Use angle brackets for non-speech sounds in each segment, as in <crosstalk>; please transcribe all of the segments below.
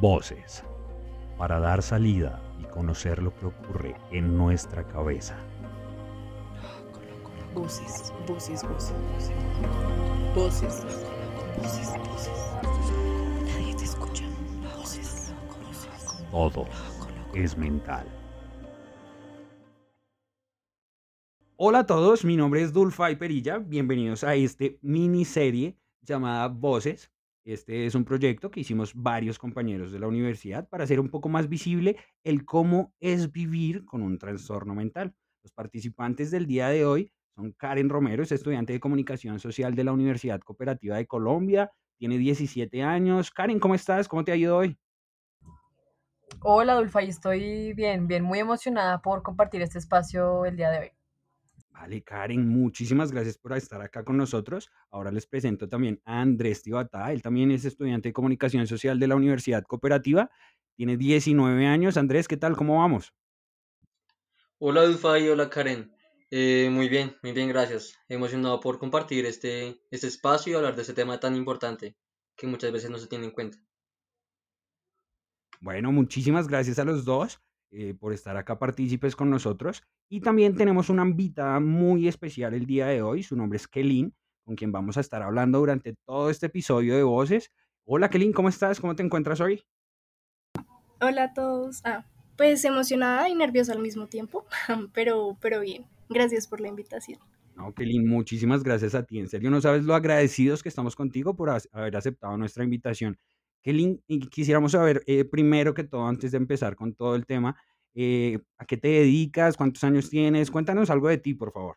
Voces, para dar salida y conocer lo que ocurre en nuestra cabeza. Voces, voces, voces, voces. Voces, voces, voces. Nadie te escucha. Voces, voces. Todo es mental. Hola a todos, mi nombre es Dulfa y Perilla. Bienvenidos a este miniserie llamada Voces. Este es un proyecto que hicimos varios compañeros de la universidad para hacer un poco más visible el cómo es vivir con un trastorno mental. Los participantes del día de hoy son Karen Romero, es estudiante de comunicación social de la Universidad Cooperativa de Colombia, tiene 17 años. Karen, ¿cómo estás? ¿Cómo te ha ido hoy? Hola, Dulfa, estoy bien, bien, muy emocionada por compartir este espacio el día de hoy. Vale, Karen, muchísimas gracias por estar acá con nosotros. Ahora les presento también a Andrés Tibatá. Él también es estudiante de comunicación social de la Universidad Cooperativa. Tiene 19 años. Andrés, ¿qué tal? ¿Cómo vamos? Hola Dulfa y hola Karen. Eh, muy bien, muy bien, gracias. Emocionado por compartir este, este espacio y hablar de este tema tan importante que muchas veces no se tiene en cuenta. Bueno, muchísimas gracias a los dos eh, por estar acá partícipes con nosotros. Y también tenemos una invitada muy especial el día de hoy. Su nombre es Kelin, con quien vamos a estar hablando durante todo este episodio de Voces. Hola Kelin, ¿cómo estás? ¿Cómo te encuentras hoy? Hola a todos. Ah, pues emocionada y nerviosa al mismo tiempo, <laughs> pero, pero bien. Gracias por la invitación. No, Kelin, muchísimas gracias a ti. En serio, no sabes lo agradecidos que estamos contigo por haber aceptado nuestra invitación. Y quisiéramos saber, eh, primero que todo, antes de empezar con todo el tema, eh, ¿a qué te dedicas? ¿Cuántos años tienes? Cuéntanos algo de ti, por favor.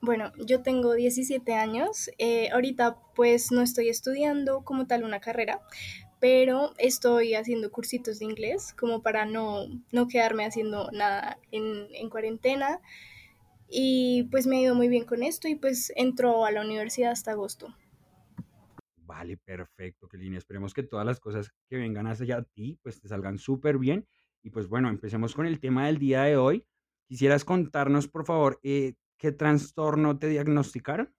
Bueno, yo tengo 17 años. eh, ahorita pues no estoy estudiando como tal una carrera, pero estoy haciendo cursitos de inglés como para no, no quedarme haciendo nada en, en cuarentena. Y pues me ha ido muy bien con esto y pues entro a la universidad hasta agosto. Vale, perfecto, Kelin. Esperemos que todas las cosas que vengan hacia ti, pues te salgan súper bien. Y pues bueno, empecemos con el tema del día de hoy. ¿Quisieras contarnos, por favor, eh, qué trastorno te diagnosticaron?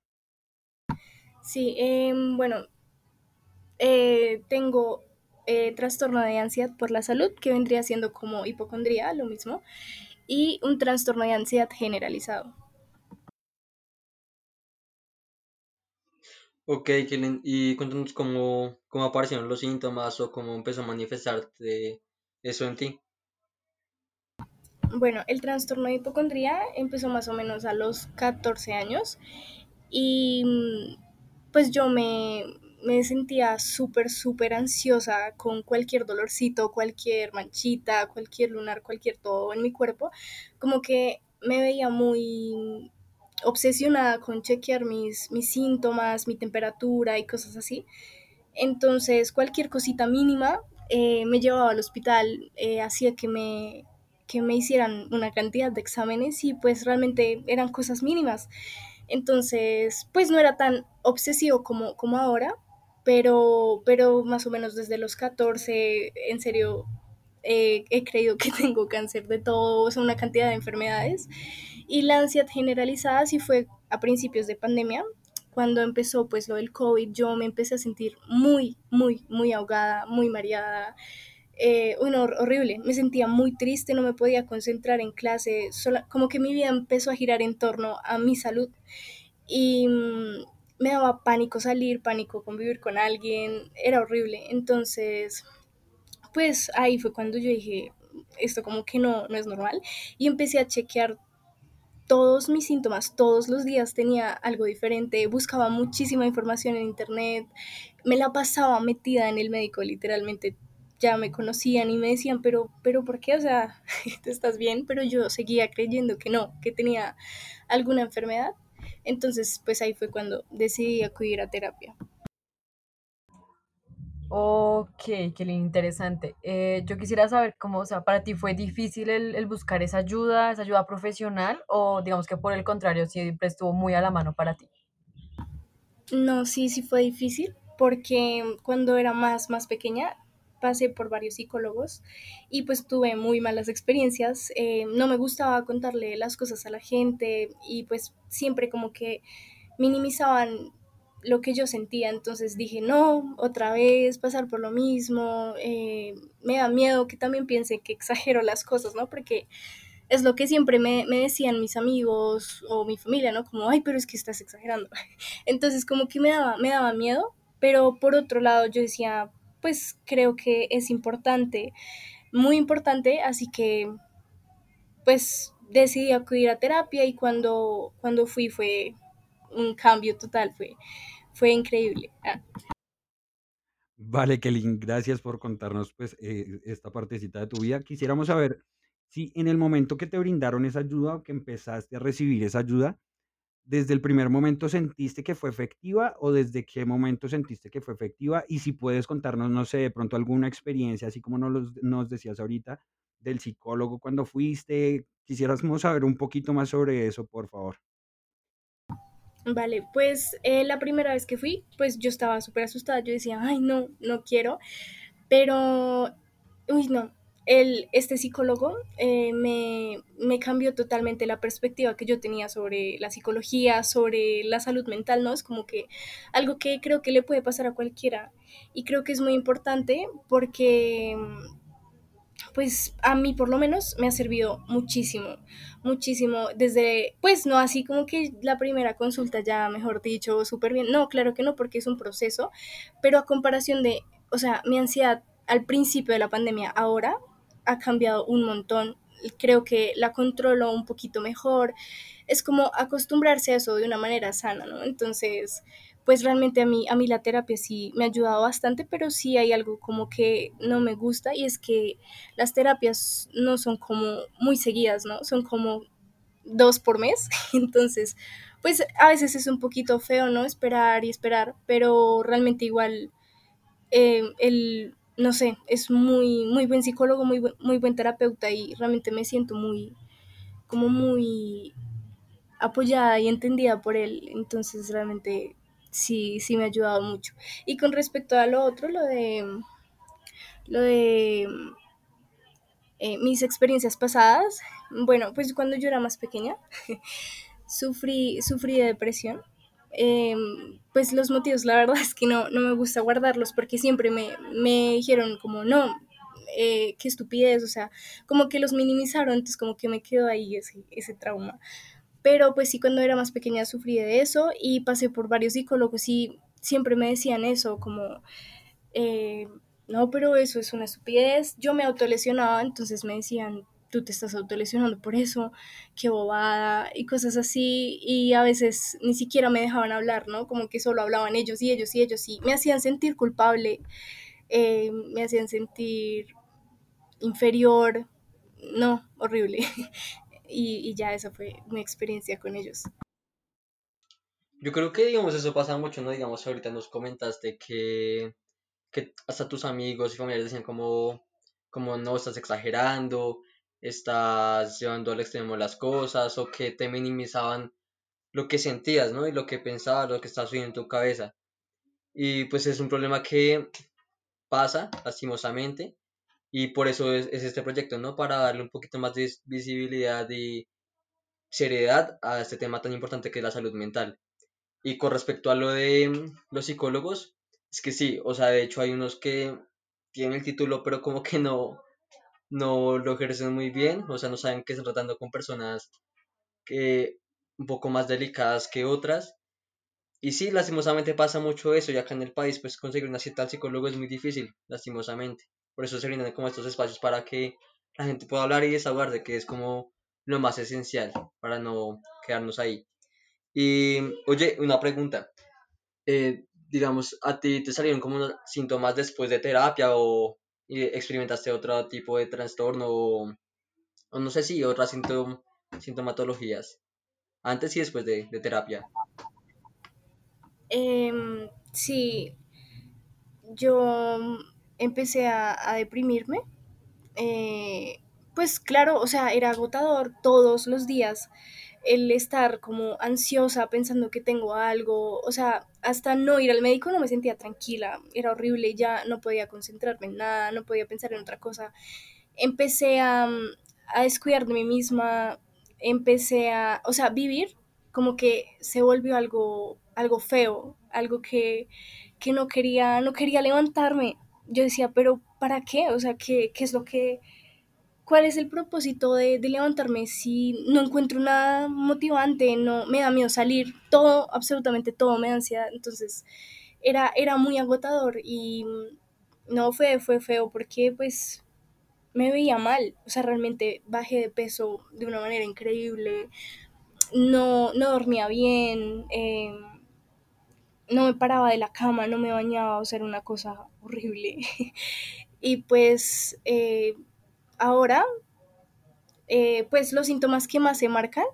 Sí, em, bueno, eh, tengo eh, trastorno de ansiedad por la salud, que vendría siendo como hipocondría, lo mismo, y un trastorno de ansiedad generalizado. Ok, Kellen, y cuéntanos cómo, cómo aparecieron los síntomas o cómo empezó a manifestarte eso en ti. Bueno, el trastorno de hipocondría empezó más o menos a los 14 años y mm, pues yo me, me sentía súper, súper ansiosa con cualquier dolorcito, cualquier manchita, cualquier lunar, cualquier todo en mi cuerpo, como que me veía muy obsesionada con chequear mis, mis síntomas, mi temperatura y cosas así. Entonces, cualquier cosita mínima eh, me llevaba al hospital, eh, hacía que me, que me hicieran una cantidad de exámenes y pues realmente eran cosas mínimas. Entonces, pues no era tan obsesivo como, como ahora, pero, pero más o menos desde los 14, en serio, eh, he creído que <laughs> tengo cáncer de todo, o sea, una cantidad de enfermedades. Y la ansiedad generalizada sí fue a principios de pandemia, cuando empezó pues lo del COVID, yo me empecé a sentir muy, muy, muy ahogada, muy mareada, eh, uy, no, horrible, me sentía muy triste, no me podía concentrar en clase, sola, como que mi vida empezó a girar en torno a mi salud y mm, me daba pánico salir, pánico convivir con alguien, era horrible, entonces pues ahí fue cuando yo dije, esto como que no, no es normal y empecé a chequear todos mis síntomas, todos los días tenía algo diferente, buscaba muchísima información en internet, me la pasaba metida en el médico, literalmente ya me conocían y me decían, pero, pero ¿por qué? O sea, <laughs> ¿te estás bien? Pero yo seguía creyendo que no, que tenía alguna enfermedad. Entonces, pues ahí fue cuando decidí acudir a terapia. Ok, qué interesante. Eh, yo quisiera saber cómo, o sea, para ti fue difícil el, el buscar esa ayuda, esa ayuda profesional, o digamos que por el contrario, siempre estuvo muy a la mano para ti. No, sí, sí fue difícil porque cuando era más, más pequeña pasé por varios psicólogos y pues tuve muy malas experiencias. Eh, no me gustaba contarle las cosas a la gente y pues siempre como que minimizaban lo que yo sentía. Entonces dije, no, otra vez pasar por lo mismo. Eh, me da miedo que también piense que exagero las cosas, ¿no? Porque es lo que siempre me, me, decían mis amigos o mi familia, ¿no? Como, ay, pero es que estás exagerando. <laughs> Entonces como que me daba, me daba miedo, pero por otro lado yo decía, pues creo que es importante, muy importante, así que pues decidí acudir a terapia y cuando, cuando fui fue un cambio total, fue, fue increíble. Ah. Vale, Kelly, gracias por contarnos pues eh, esta partecita de tu vida. Quisiéramos saber si en el momento que te brindaron esa ayuda o que empezaste a recibir esa ayuda, desde el primer momento sentiste que fue efectiva o desde qué momento sentiste que fue efectiva y si puedes contarnos, no sé, de pronto alguna experiencia, así como nos, nos decías ahorita, del psicólogo cuando fuiste. Quisiéramos saber un poquito más sobre eso, por favor. Vale, pues eh, la primera vez que fui, pues yo estaba súper asustada, yo decía, ay, no, no quiero, pero, uy, no, el, este psicólogo eh, me, me, cambió totalmente la perspectiva que yo tenía sobre la psicología, sobre la salud mental, ¿no? Es como que algo que creo que le puede pasar a cualquiera y creo que es muy importante porque pues a mí por lo menos me ha servido muchísimo, muchísimo, desde, pues no así como que la primera consulta ya, mejor dicho, súper bien, no, claro que no, porque es un proceso, pero a comparación de, o sea, mi ansiedad al principio de la pandemia ahora ha cambiado un montón, creo que la controlo un poquito mejor, es como acostumbrarse a eso de una manera sana, ¿no? Entonces, pues realmente a mí, a mí la terapia sí me ha ayudado bastante, pero sí hay algo como que no me gusta y es que las terapias no son como muy seguidas, ¿no? Son como dos por mes, <laughs> entonces pues a veces es un poquito feo, ¿no? Esperar y esperar, pero realmente igual eh, el, no sé, es muy, muy buen psicólogo, muy, muy buen terapeuta y realmente me siento muy, como muy apoyada y entendida por él, entonces realmente sí, sí me ha ayudado mucho. Y con respecto a lo otro, lo de, lo de eh, mis experiencias pasadas, bueno, pues cuando yo era más pequeña, <laughs> sufrí, sufrí de depresión. Eh, pues los motivos, la verdad <laughs> es que no, no me gusta guardarlos porque siempre me, me dijeron como, no, eh, qué estupidez, o sea, como que los minimizaron, entonces como que me quedó ahí ese, ese trauma. Pero pues sí, cuando era más pequeña sufrí de eso y pasé por varios psicólogos y siempre me decían eso, como, eh, no, pero eso es una estupidez. Yo me autolesionaba, entonces me decían, tú te estás autolesionando por eso, qué bobada y cosas así. Y a veces ni siquiera me dejaban hablar, ¿no? Como que solo hablaban ellos y ellos y ellos y me hacían sentir culpable, eh, me hacían sentir inferior. No, horrible. <laughs> y, y ya esa fue mi experiencia con ellos. Yo creo que, digamos, eso pasa mucho, ¿no? Digamos, ahorita nos comentaste que, que hasta tus amigos y familiares decían como, como no, estás exagerando, estás llevando al extremo las cosas, o que te minimizaban lo que sentías, ¿no? Y lo que pensabas, lo que estaba sucediendo en tu cabeza. Y pues es un problema que pasa, lastimosamente, y por eso es, es este proyecto, ¿no? Para darle un poquito más de visibilidad y seriedad a este tema tan importante que es la salud mental. Y con respecto a lo de mm, los psicólogos, es que sí, o sea, de hecho hay unos que tienen el título, pero como que no, no lo ejercen muy bien, o sea, no saben que están tratando con personas que un poco más delicadas que otras. Y sí, lastimosamente pasa mucho eso, y acá en el país, pues conseguir una cita al psicólogo es muy difícil, lastimosamente. Por eso se brindan como estos espacios para que la gente pueda hablar y desahogar de que es como lo más esencial para no quedarnos ahí. Y, oye, una pregunta. Eh, digamos, ¿a ti te salieron como síntomas después de terapia o experimentaste otro tipo de trastorno o, no sé si otras sintom sintomatologías antes y después de, terapia? Eh, sí, yo empecé a, a deprimirme. Eh, pues claro, o sea, era agotador todos los días el estar como ansiosa pensando que tengo algo, o sea, hasta no ir al médico no me sentía tranquila, era horrible, ya no podía concentrarme en nada, no podía pensar en otra cosa. Empecé a, a descuidar de mí misma, empecé a, o sea, vivir como que se volvió algo, algo feo, algo que, que no, quería, no quería levantarme. Yo decía, pero ¿para qué? O sea, ¿qué, qué es lo que... ¿Cuál es el propósito de, de, levantarme si no encuentro nada motivante? No, me da miedo salir, todo, absolutamente todo me da ansiedad. Entonces era, era muy agotador y no fue, fue feo porque pues me veía mal. O sea, realmente bajé de peso de una manera increíble. No, no dormía bien. Eh, no me paraba de la cama, no me bañaba, o sea, era una cosa horrible. <laughs> y pues eh, ahora, eh, pues los síntomas que más se marcan,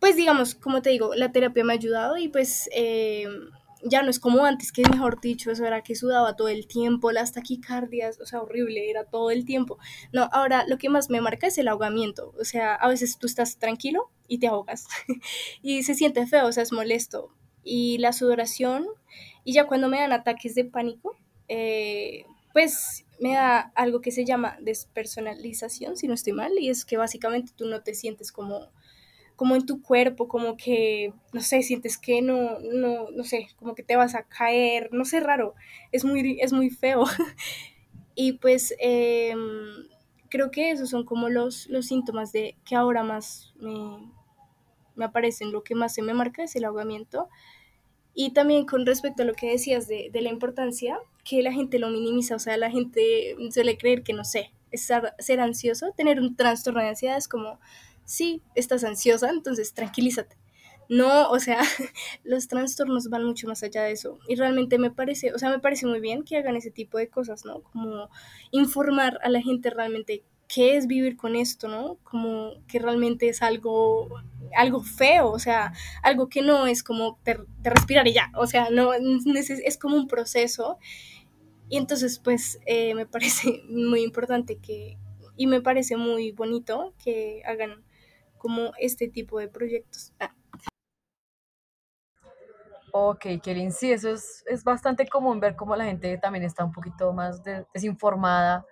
pues digamos, como te digo, la terapia me ha ayudado y pues eh, ya no es como antes, que mejor dicho, eso era que sudaba todo el tiempo, las taquicardias, o sea, horrible, era todo el tiempo. No, ahora lo que más me marca es el ahogamiento, o sea, a veces tú estás tranquilo y te ahogas <laughs> y se siente feo, o sea, es molesto. Y la sudoración, y ya cuando me dan ataques de pánico, eh, pues me da algo que se llama despersonalización, si no estoy mal, y es que básicamente tú no te sientes como como en tu cuerpo, como que, no sé, sientes que no, no, no sé, como que te vas a caer, no sé, raro, es muy, es muy feo. <laughs> y pues eh, creo que esos son como los, los síntomas de que ahora más me, me aparecen, lo que más se me marca es el ahogamiento. Y también con respecto a lo que decías de, de la importancia, que la gente lo minimiza, o sea, la gente suele creer que, no sé, es ser ansioso, tener un trastorno de ansiedad es como, sí, estás ansiosa, entonces tranquilízate. No, o sea, <laughs> los trastornos van mucho más allá de eso. Y realmente me parece, o sea, me parece muy bien que hagan ese tipo de cosas, ¿no? Como informar a la gente realmente qué es vivir con esto, ¿no? Como que realmente es algo, algo feo, o sea, algo que no es como de, de respirar y ya, o sea, no, es, es, como un proceso. Y entonces, pues, eh, me parece <laughs> muy importante que, y me parece muy bonito que hagan como este tipo de proyectos. Ah. Ok, Kelly, sí, eso es, es, bastante común ver cómo la gente también está un poquito más de, desinformada,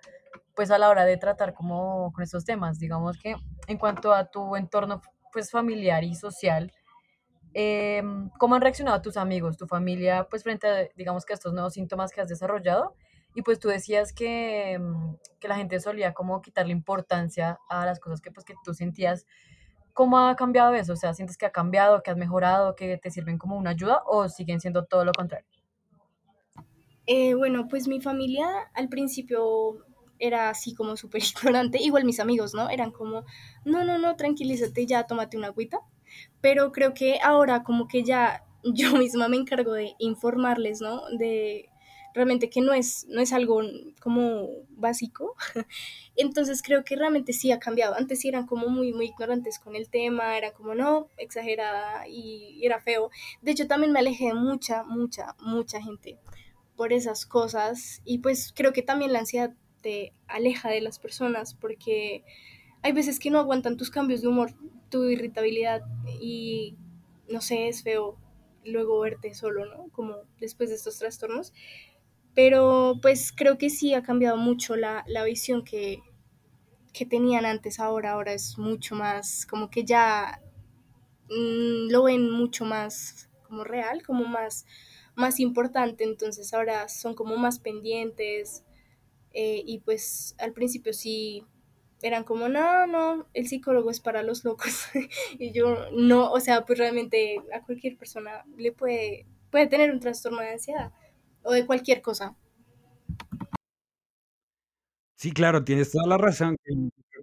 pues a la hora de tratar como con estos temas. Digamos que en cuanto a tu entorno pues familiar y social, eh, ¿cómo han reaccionado tus amigos, tu familia, pues frente a, digamos que a estos nuevos síntomas que has desarrollado? Y pues tú decías que, que la gente solía como quitarle importancia a las cosas que pues que tú sentías ¿Cómo ha cambiado eso? O sea, ¿sientes que ha cambiado, que has mejorado, que te sirven como una ayuda o siguen siendo todo lo contrario? Eh, bueno, pues mi familia al principio era así como súper <laughs> ignorante, igual mis amigos, ¿no? Eran como, no, no, no, tranquilízate, ya tómate una agüita. Pero creo que ahora como que ya <laughs> yo misma me encargo de informarles, ¿no? De realmente que no es, no es algo como básico. <laughs> Entonces creo que realmente sí ha cambiado. Antes sí eran como muy, muy ignorantes con el tema, era como no, exagerada y era feo. De hecho también me alejé de mucha, mucha, mucha gente por esas cosas y pues creo que también la ansiedad te aleja de las personas porque hay veces que no aguantan tus cambios de humor, tu irritabilidad y no sé, es feo luego verte solo, ¿no? Como después de estos trastornos. Pero pues creo que sí ha cambiado mucho la, la visión que, que, tenían antes ahora. Ahora es mucho más, como que ya mmm, lo ven mucho más como real, como más, más importante. Entonces ahora son como más pendientes. Eh, y pues al principio sí eran como, no, no, el psicólogo es para los locos. <laughs> y yo no, o sea, pues realmente a cualquier persona le puede, puede tener un trastorno de ansiedad o de cualquier cosa. Sí, claro, tienes toda la razón.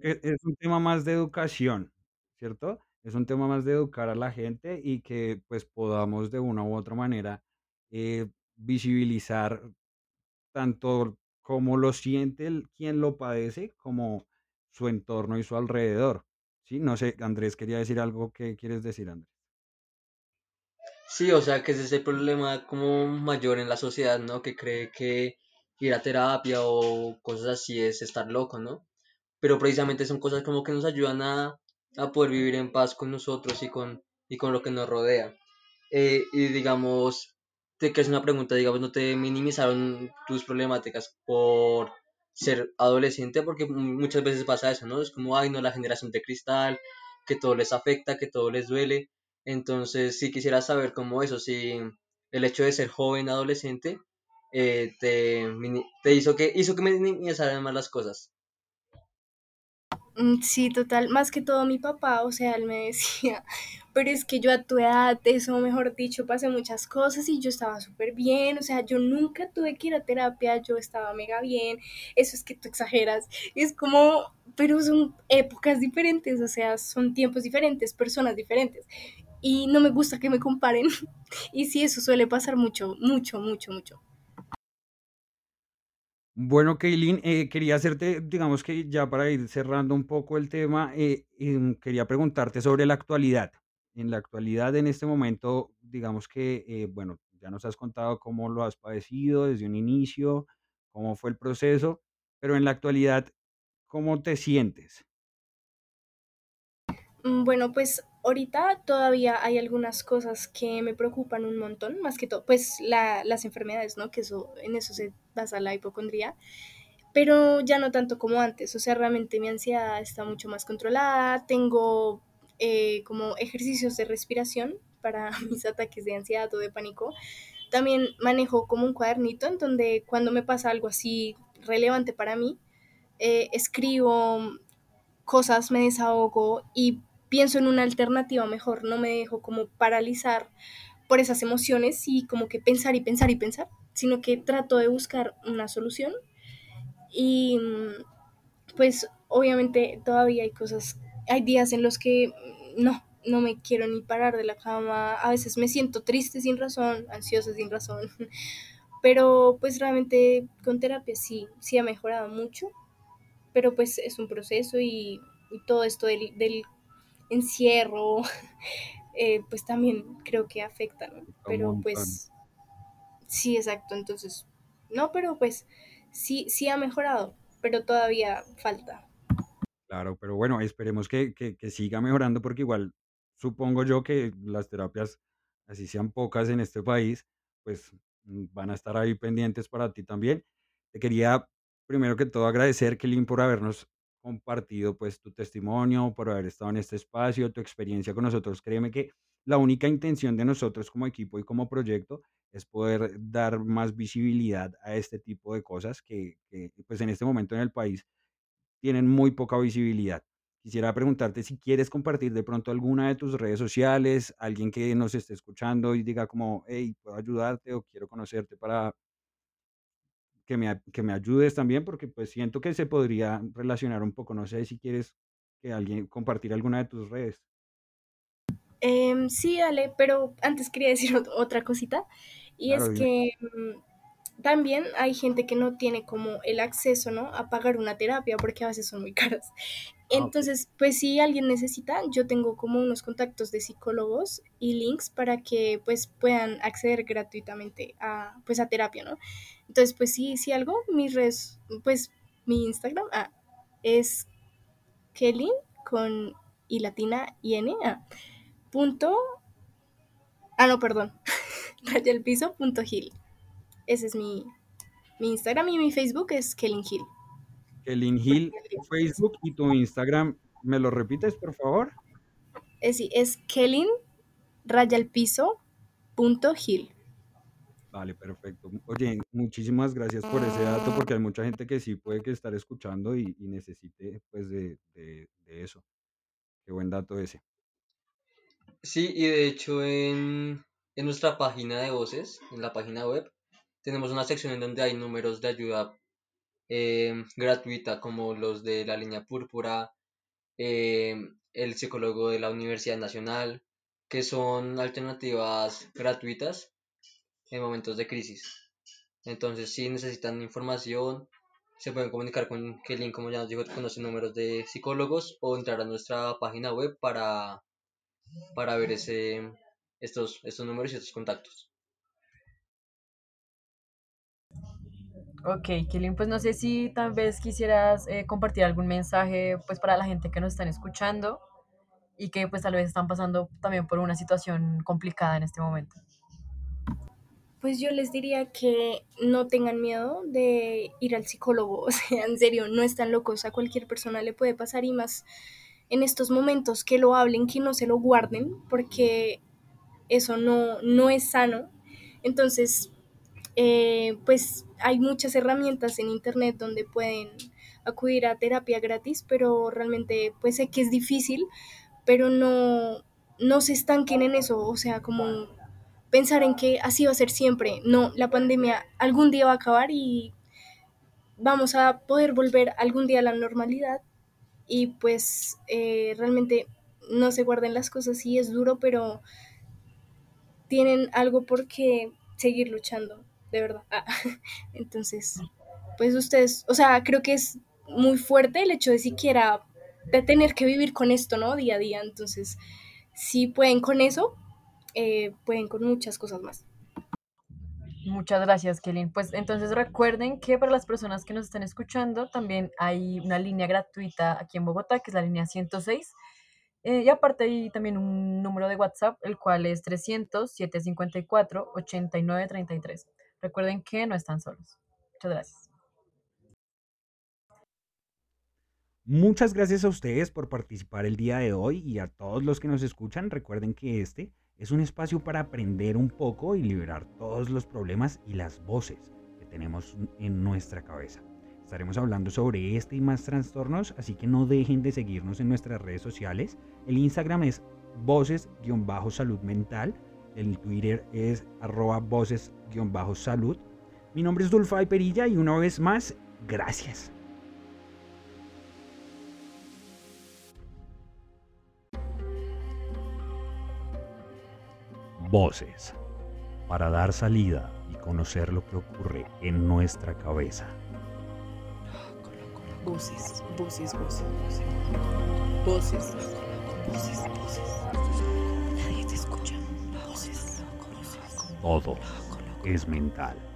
Es un tema más de educación, ¿cierto? Es un tema más de educar a la gente y que pues podamos de una u otra manera eh, visibilizar tanto cómo lo siente el, quien lo padece como su entorno y su alrededor. Sí, no sé, Andrés quería decir algo. ¿Qué quieres decir, Andrés? Sí, o sea, que ese es el problema como mayor en la sociedad, ¿no? Que cree que ir a terapia o cosas así es estar loco, ¿no? Pero precisamente son cosas como que nos ayudan a, a poder vivir en paz con nosotros y con, y con lo que nos rodea. Eh, y digamos, te que es una pregunta, digamos, ¿no te minimizaron tus problemáticas por ser adolescente? Porque muchas veces pasa eso, ¿no? Es como, ay, no, la generación de cristal, que todo les afecta, que todo les duele. Entonces, sí quisiera saber cómo eso, si, el hecho de ser joven, adolescente, eh, te, te hizo que, hizo que minimizaran más las cosas. Mm, Sí, total, más que todo mi papá, o sea, él me <laughs> decía, pero es que yo a tu edad, eso mejor dicho, pasé muchas cosas y yo estaba súper bien, o sea, yo nunca tuve que ir a terapia, yo estaba mega bien, eso es que tú exageras, es como, pero son épocas diferentes, o sea, son tiempos diferentes, personas diferentes, y no me gusta que me comparen, <laughs> y sí, eso suele pasar mucho, mucho, mucho, mucho. Bueno, Kaylin, eh, quería hacerte, digamos que ya para ir cerrando un poco el tema, eh, em, quería preguntarte sobre la actualidad. En la actualidad, en este momento, digamos que, eh, bueno, ya nos has contado cómo lo has padecido desde un inicio, cómo fue el proceso, pero en la actualidad, ¿cómo te sientes? Mm, Bueno, pues ahorita todavía hay algunas cosas que me preocupan un montón, más que todo, pues la- las enfermedades, ¿no? Que eso, en eso se basa la hipocondría, pero ya no tanto como antes, o sea, realmente mi ansiedad está mucho más controlada, tengo eh, como ejercicios de respiración para <laughs> mis ataques de ansiedad o de pánico. También manejo como un cuadernito en donde cuando me pasa algo así relevante para mí, eh, escribo cosas, me desahogo y pienso en una alternativa mejor, no me dejo como paralizar por esas emociones y como que pensar y pensar y pensar, sino que trato de buscar una solución. Y mm, pues obviamente todavía hay cosas, hay días en los que mm, no, no me quiero ni parar de la cama, a veces me siento triste sin razón, ansiosa sin razón, <laughs> pero pues realmente con terapia sí, sí ha mejorado mucho, pero pues es un proceso y, y todo esto del, del encierro, <laughs> eh, pues también creo que afecta, ¿no? Pero pues sí, exacto, entonces, no, pero pues sí, sí ha mejorado, pero todavía falta. Claro, pero bueno, esperemos que, que, que siga mejorando porque igual supongo yo que las terapias, así sean pocas en este país, pues mm, van a estar ahí pendientes para ti también. Te quería primero que todo agradecer, Kelly, por habernos compartido pues tu testimonio, por haber estado en este espacio, tu experiencia con nosotros. Créeme que la única intención de nosotros como equipo y como proyecto es poder dar más visibilidad a este tipo de cosas que, que pues en este momento en el país tienen muy poca visibilidad. Quisiera preguntarte si quieres compartir de pronto alguna de tus redes sociales, alguien que nos esté escuchando y diga como, hey, puedo ayudarte o quiero conocerte para que me, que me ayudes también, porque pues siento que se podría relacionar un poco. No sé si quieres que alguien compartir alguna de tus redes. Em, sí, dale, pero antes quería decir <laughs> ot- otra cosita, y Claro, es que mm, también hay gente que no tiene como el acceso, ¿no? A pagar una terapia porque a veces son muy caras. Ah. Entonces, pues si alguien necesita, yo tengo como unos contactos de psicólogos y links para que pues puedan acceder gratuitamente a pues a terapia, ¿no? Entonces, pues sí, si algo, mis redes, pues mi Instagram ah, es Kelly con y latina y n ah, punto ah no perdón <laughs> raya el piso punto Gil ese es mi, mi Instagram y mi Facebook es Kelly Hill Kelin Hill, tu Facebook y tu Instagram, ¿me lo repites, por favor? es, sí, es Kelly raya el piso punto Gil Vale, perfecto. Oye, muchísimas gracias por ese dato, porque hay mucha gente que sí puede que estar escuchando y, y necesite pues de, de, de eso. Qué buen dato ese. Sí, y de hecho en, en nuestra página de voces, en la página web, tenemos una sección en donde hay números de ayuda eh, gratuita, como los de la línea púrpura, eh, el psicólogo de la Universidad Nacional, que son alternativas gratuitas en momentos de crisis. Entonces, si necesitan información, se pueden comunicar con Kelly, como ya nos dijo, con los números de psicólogos o entrar a nuestra página web para, para ver ese, estos, estos números y estos contactos. Ok, Kilin, pues no sé si tal vez quisieras eh, compartir algún mensaje pues para la gente que nos están escuchando y que pues tal vez están pasando también por una situación complicada en este momento. Pues yo les diría que no tengan miedo de ir al psicólogo, <laughs> o sea, en serio, no están locos, a cualquier persona le puede pasar y más en estos momentos que lo hablen, que no se lo guarden, porque eso no, no es sano Entonces, eh, pues hay muchas herramientas en internet donde pueden acudir a terapia gratis, pero realmente pues sé que es difícil, pero no, no se estanquen en eso, o sea, como pensar en que así va a ser siempre. No, la pandemia algún día va a acabar y vamos a poder volver algún día a la normalidad y pues eh, realmente no se guarden las cosas, sí es duro, pero tienen algo por qué seguir luchando, de verdad. Ah, <laughs> entonces, pues ustedes, o sea, creo que es muy fuerte el hecho de siquiera de tener que vivir con esto, ¿no? Día a día. Entonces, si pueden con eso, eh, pueden con muchas cosas más. Muchas gracias, Kelly. Pues entonces recuerden que para las personas que nos están escuchando también hay una línea gratuita aquí en Bogotá, que es la línea 106. Eh, y aparte hay también un número de WhatsApp, el cual es 300-754-8933. Recuerden que no están solos. Muchas gracias. Muchas gracias a ustedes por participar el día de hoy y a todos los que nos escuchan. Recuerden que este es un espacio para aprender un poco y liberar todos los problemas y las voces que tenemos en nuestra cabeza. Estaremos hablando sobre este y más trastornos, así que no dejen de seguirnos en nuestras redes sociales. El Instagram es voces-salud mental, el Twitter es arroba voces-salud. Mi nombre es Dulfay Perilla y una vez más, gracias. Voces, para dar salida y conocer lo que ocurre en nuestra cabeza. Voces, voces, voces, voces. Voces, voces, voces. Todo es mental.